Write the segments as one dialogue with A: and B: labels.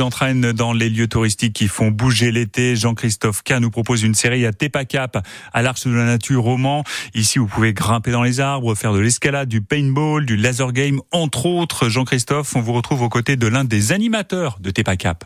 A: entraîne dans les lieux touristiques qui font bouger l'été. Jean-Christophe K nous propose une série à Tepacap, à l'Arche de la Nature roman. Ici, vous pouvez grimper dans les arbres, faire de l'escalade, du paintball, du laser game, entre autres. Jean-Christophe, on vous retrouve aux côtés de l'un des animateurs de Tepacap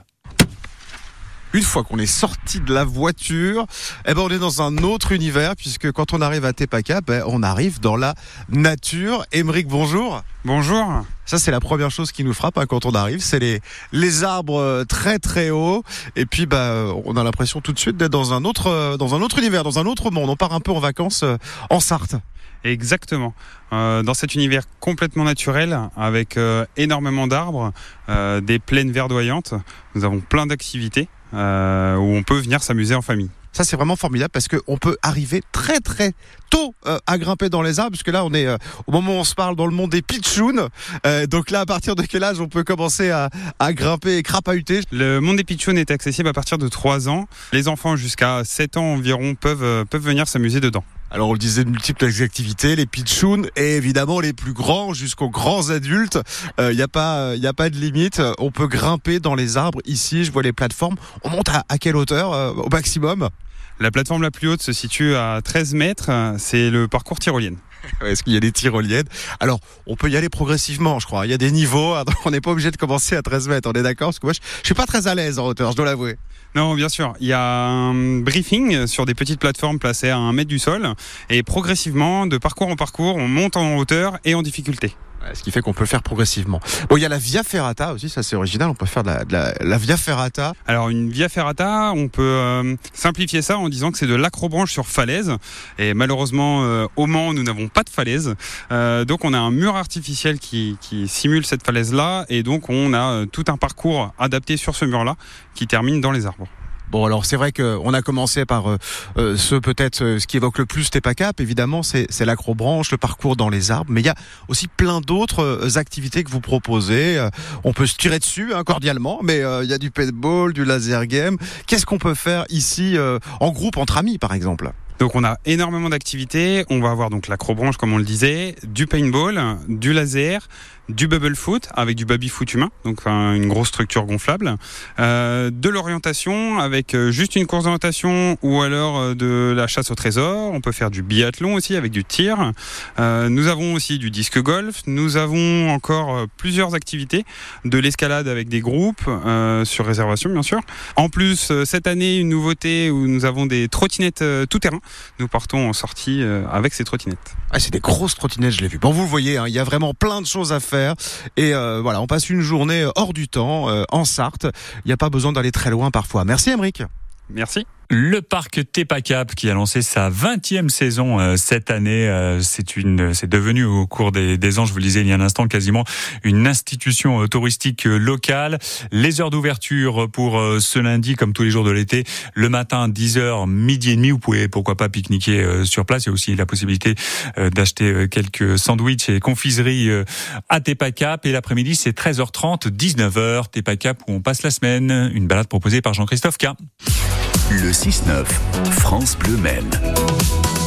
B: une fois qu'on est sorti de la voiture, eh ben on est dans un autre univers puisque quand on arrive à Tepacap, ben on arrive dans la nature. Émeric, bonjour.
C: Bonjour.
B: Ça c'est la première chose qui nous frappe hein, quand on arrive, c'est les les arbres euh, très très hauts et puis bah on a l'impression tout de suite d'être dans un autre euh, dans un autre univers, dans un autre monde. On part un peu en vacances euh, en Sarthe.
C: Exactement. dans cet univers complètement naturel, avec énormément d'arbres, des plaines verdoyantes, nous avons plein d'activités. Euh, où on peut venir s'amuser en famille.
B: Ça, c'est vraiment formidable parce qu'on peut arriver très très tôt euh, à grimper dans les arbres, puisque là, on est euh, au moment où on se parle dans le monde des pitchouns. donc là, à partir de quel âge on peut commencer à, à grimper et crapahuter?
C: Le monde des pitchouns est accessible à partir de 3 ans. Les enfants jusqu'à 7 ans environ peuvent, peuvent venir s'amuser dedans.
B: Alors on le disait, de multiples activités, les pitchouns et évidemment les plus grands jusqu'aux grands adultes. Il euh, n'y a pas, il a pas de limite. On peut grimper dans les arbres ici. Je vois les plateformes. On monte à, à quelle hauteur euh, au maximum?
C: La plateforme la plus haute se situe à 13 mètres. C'est le parcours tyrolienne.
B: Est-ce qu'il y a des tyroliennes Alors, on peut y aller progressivement, je crois. Il y a des niveaux. On n'est pas obligé de commencer à 13 mètres. On est d'accord? Je, je suis pas très à l'aise en hauteur, je dois l'avouer.
C: Non, bien sûr. Il y a un briefing sur des petites plateformes placées à un mètre du sol. Et progressivement, de parcours en parcours, on monte en hauteur et en difficulté.
B: Ce qui fait qu'on peut le faire progressivement. Bon, il y a la Via Ferrata aussi, ça c'est original, on peut faire de la, Via Ferrata.
C: Alors une Via Ferrata, on peut euh, simplifier ça en disant que c'est de l'acrobranche sur falaise. Et malheureusement, euh, au Mans, nous n'avons pas de falaise. Euh, donc on a un mur artificiel qui, qui simule cette falaise-là. Et donc on a tout un parcours adapté sur ce mur-là qui termine dans les arbres.
B: Bon, alors c'est vrai qu'on a commencé par euh, euh, ce peut-être euh, ce qui évoque le plus Tepacap, évidemment, c'est l'acrobranche, le parcours dans les arbres, mais il y a aussi plein d'autres activités que vous proposez. on peut se tirer dessus hein, cordialement, mais il y a du paintball, du laser game. Qu'est-ce qu'on peut faire ici en groupe, entre amis, par exemple?
C: Donc on a énormément d'activités. On va avoir donc l'acrobranche comme on le disait, du paintball, du laser, du bubble foot avec du baby foot humain, donc une grosse structure gonflable, euh, de l'orientation avec euh, juste une course d'orientation ou alors euh, de la chasse au trésor. On peut faire du biathlon aussi avec du tir. nous avons aussi du disque golf. Nous avons encore plusieurs activités, de l'escalade avec des groupes sur réservation bien sûr. En plus cette année une nouveauté où nous avons des trottinettes tout terrain. Nous partons en sortie avec ces trottinettes.
B: Ah, c'est des grosses trottinettes, je l'ai vu. Bon, vous voyez, hein, il y a vraiment plein de choses à et euh, voilà, on passe une journée hors du temps, euh, en Sarthe. Il n'y a pas besoin d'aller très loin parfois. Merci, Emeric.
C: Merci.
A: Le parc Tepacap qui a lancé sa 20e saison euh, cette année, euh, c'est une, c'est devenu au cours des, des, ans, je vous le disais il y a un instant, quasiment une institution euh, touristique locale. Les heures d'ouverture pour ce lundi, comme tous les jours de l'été, le matin 10h, midi et demi, vous pouvez pourquoi pas pique-niquer sur place. Il y a aussi la possibilité d'acheter quelques sandwichs et confiseries à Tepacap. Et l'après-midi, c'est 13h30, 19h, Tepacap où on passe la semaine. Une balade proposée par Jean-Christophe K.
D: 6-9, France Bleu Maine.